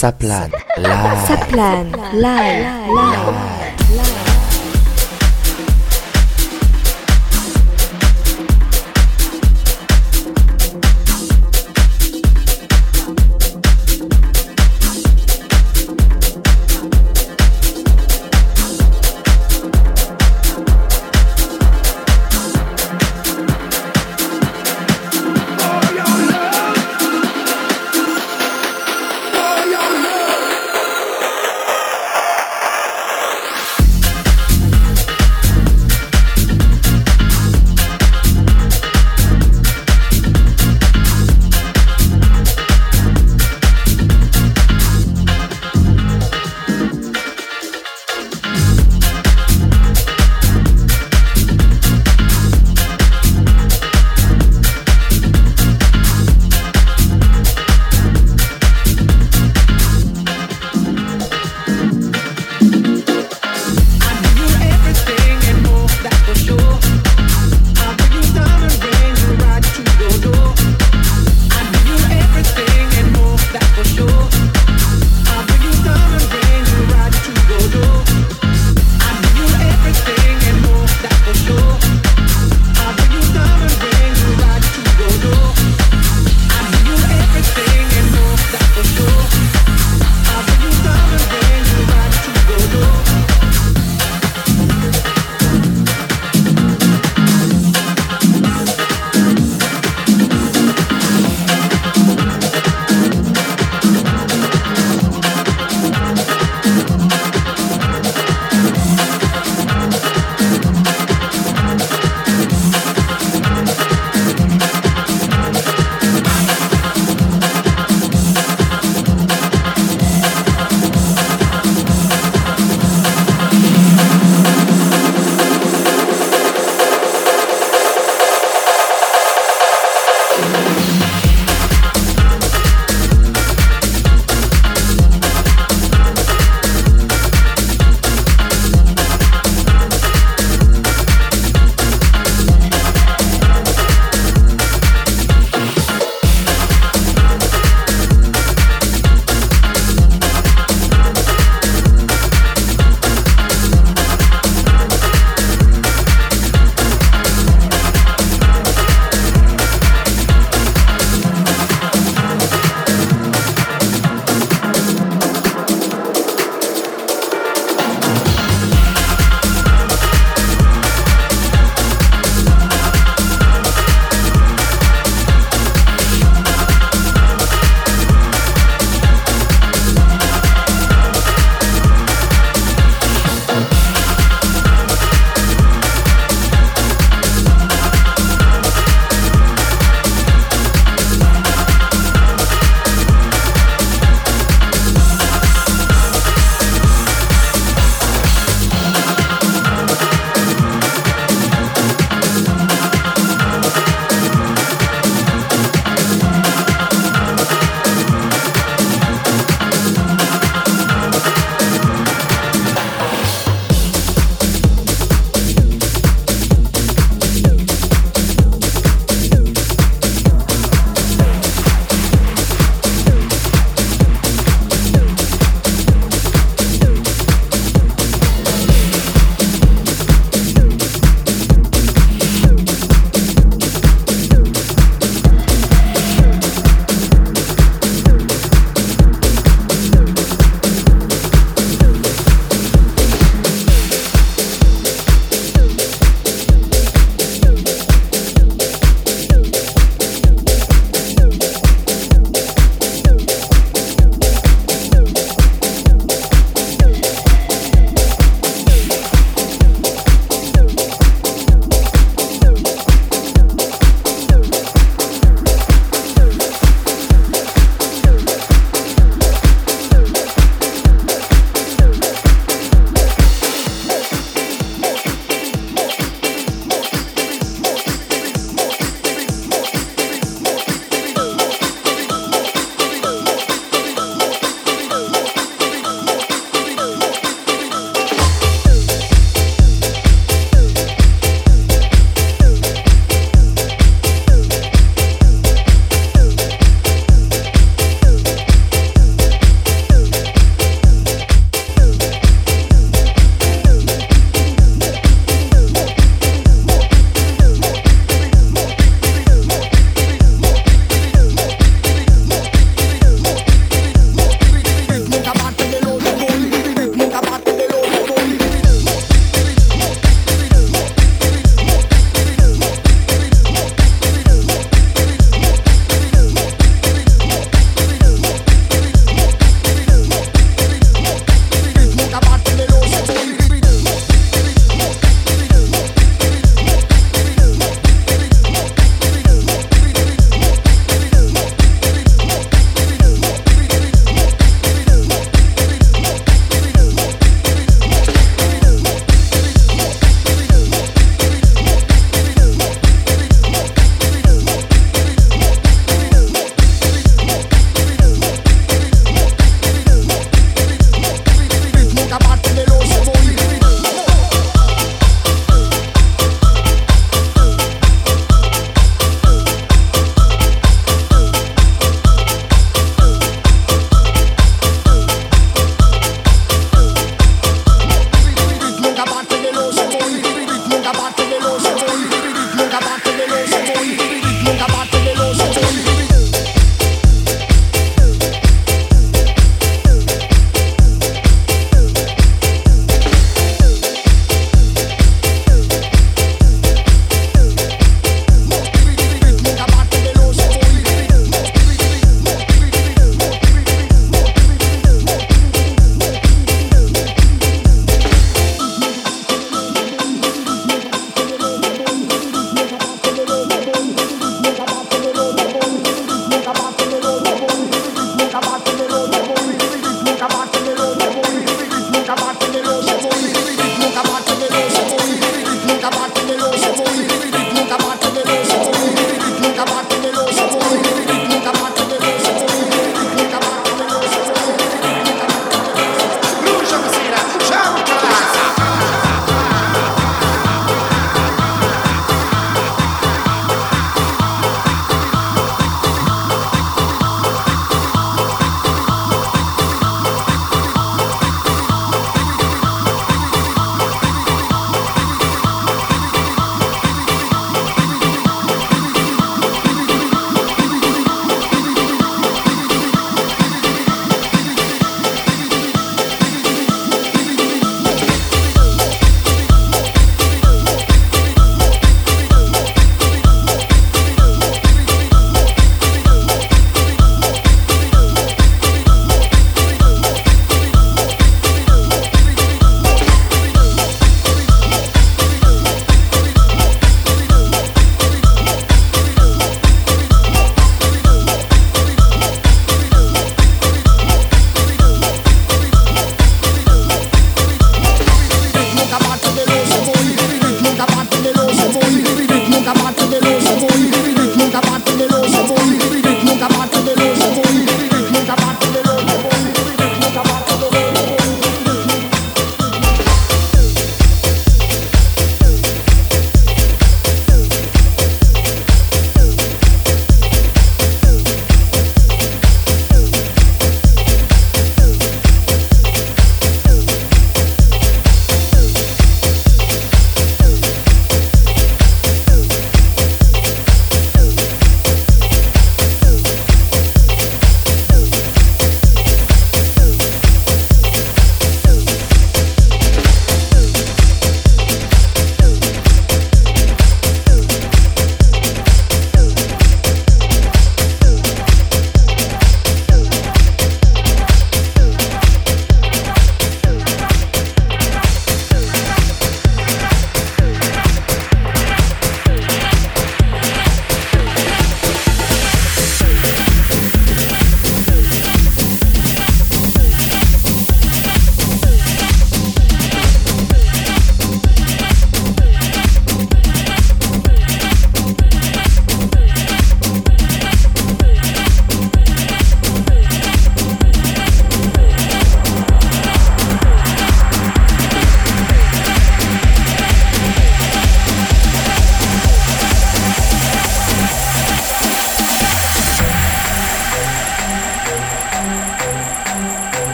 Saplan Live. Saplan Live. Live. For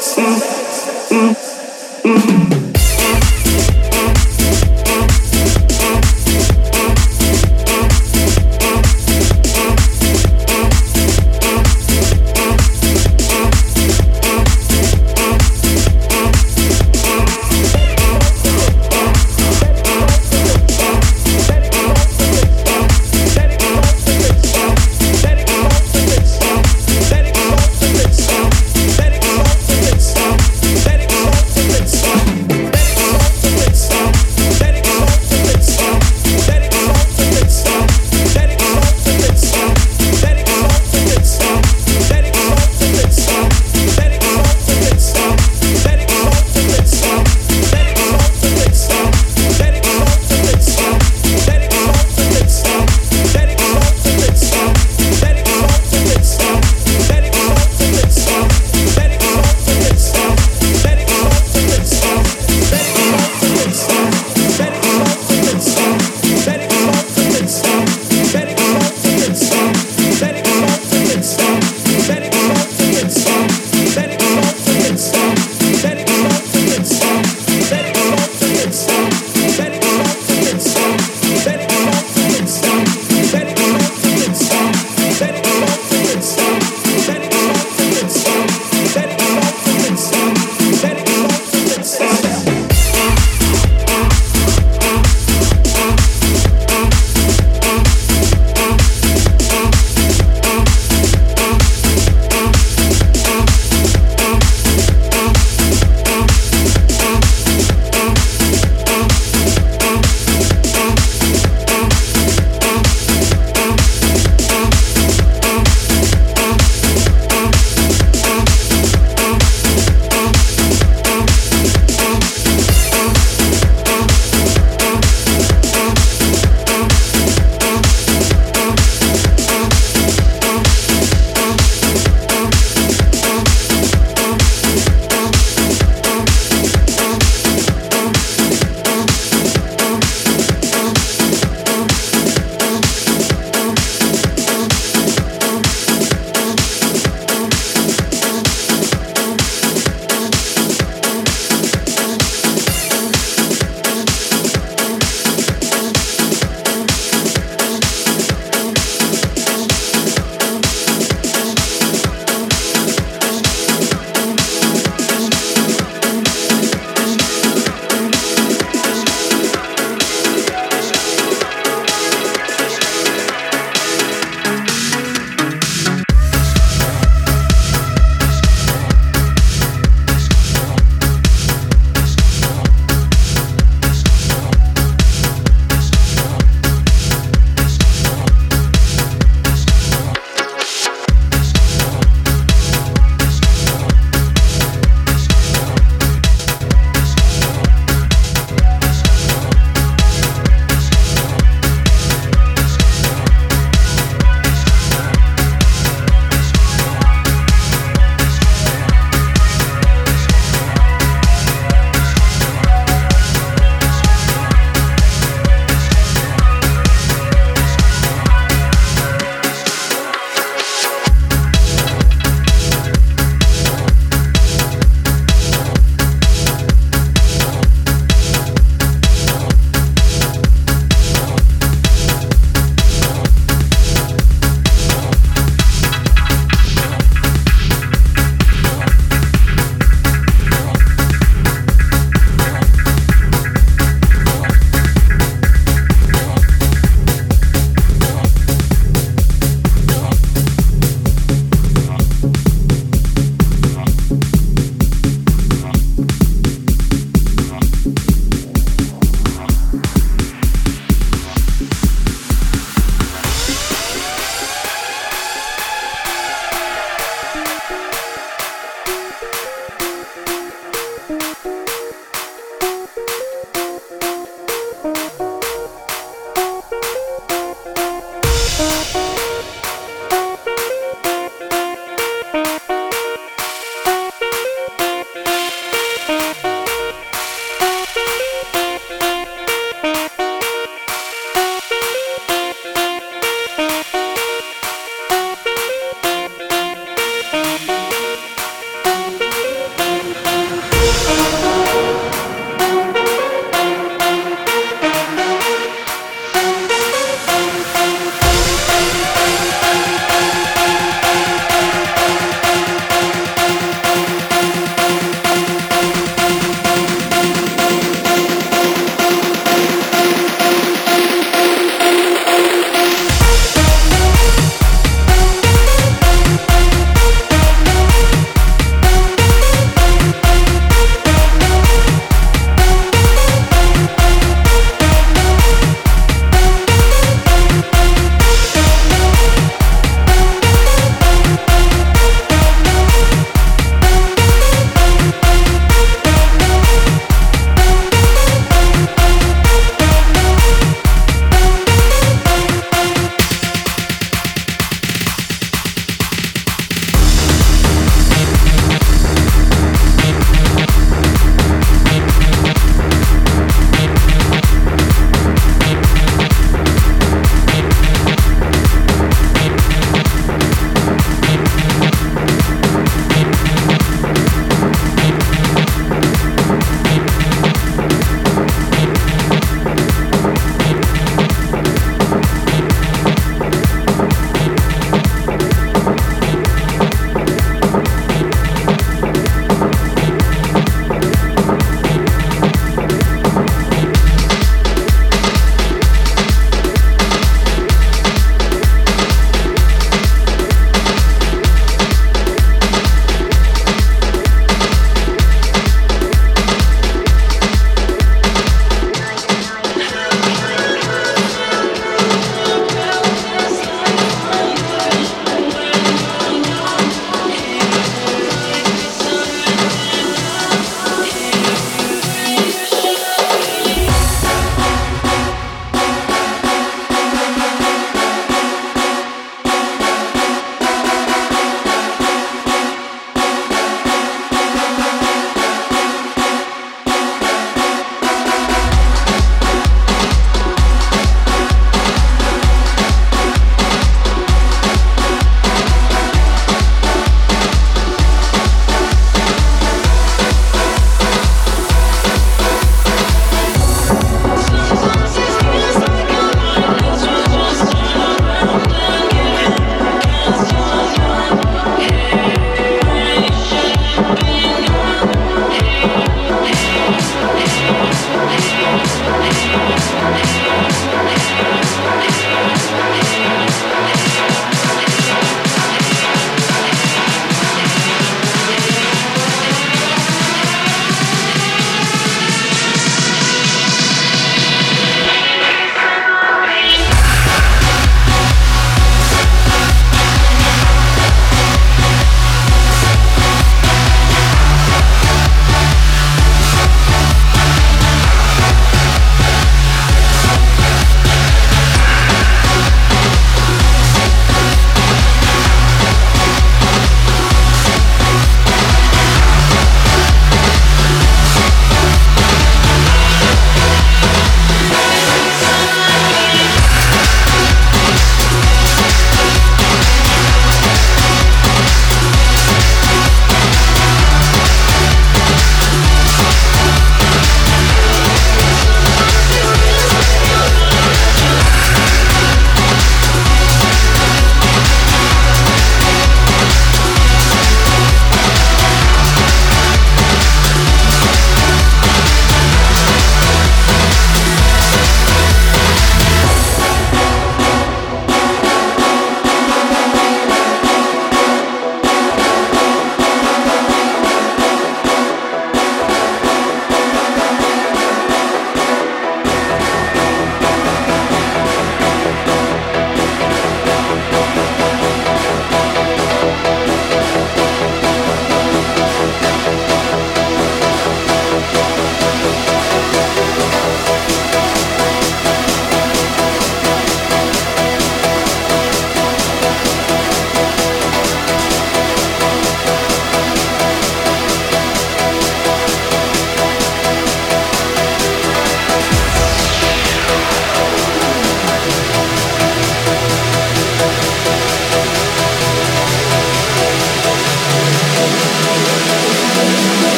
sexy.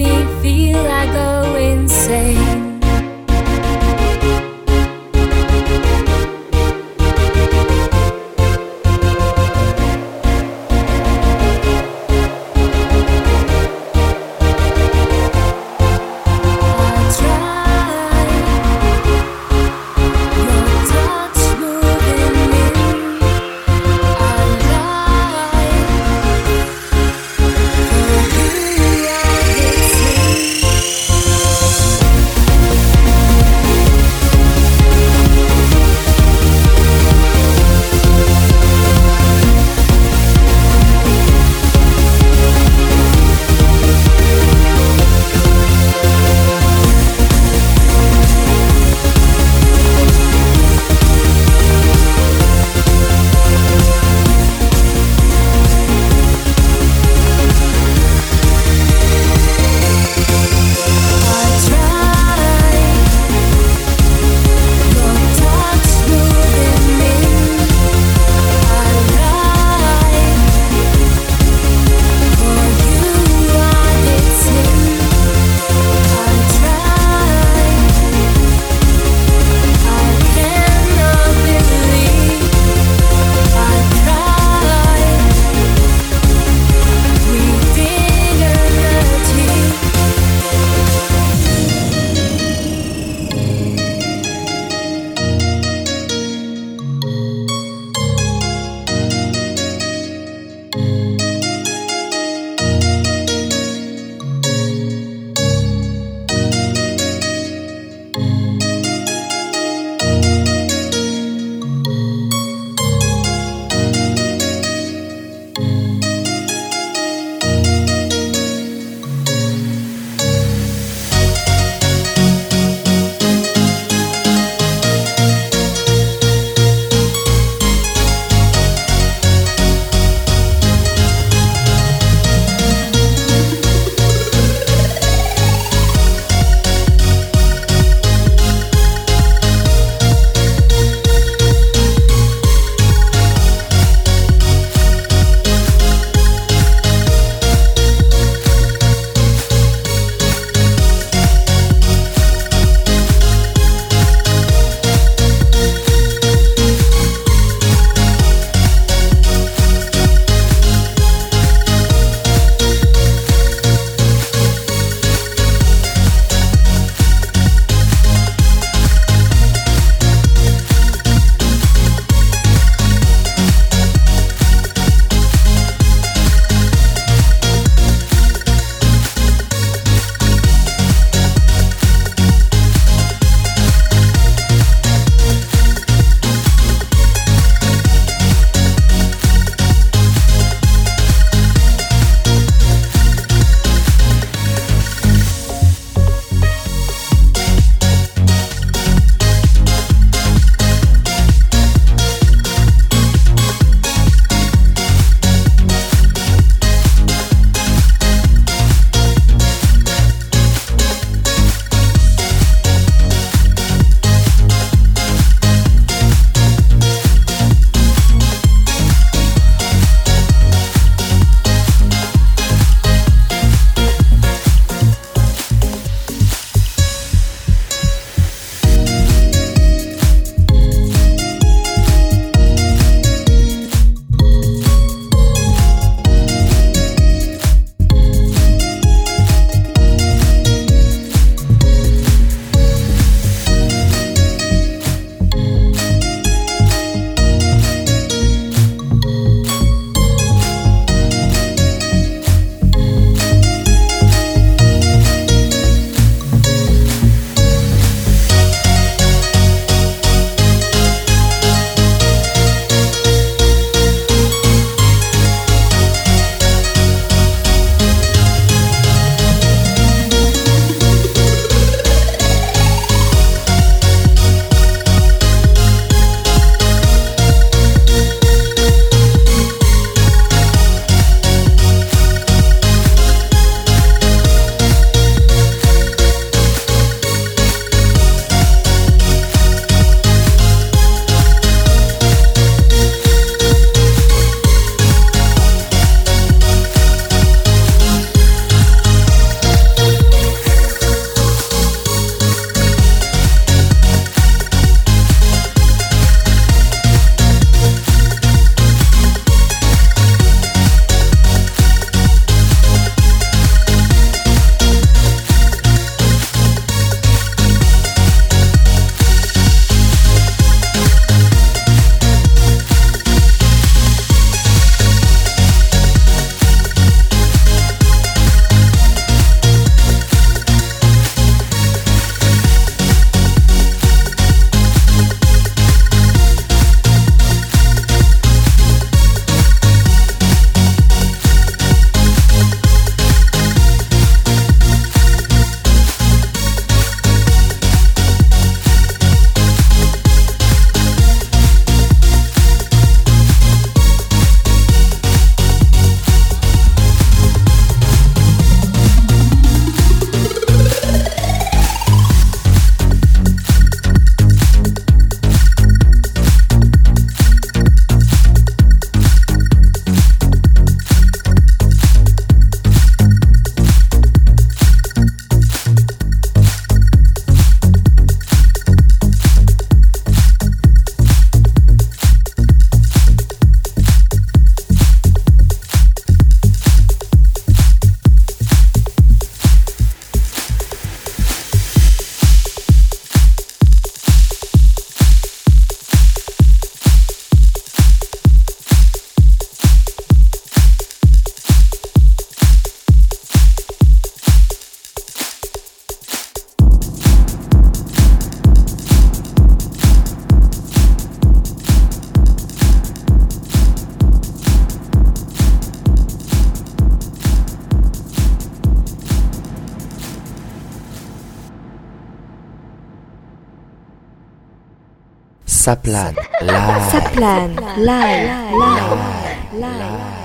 You Saplan Live. Saplan Live. Live. Live.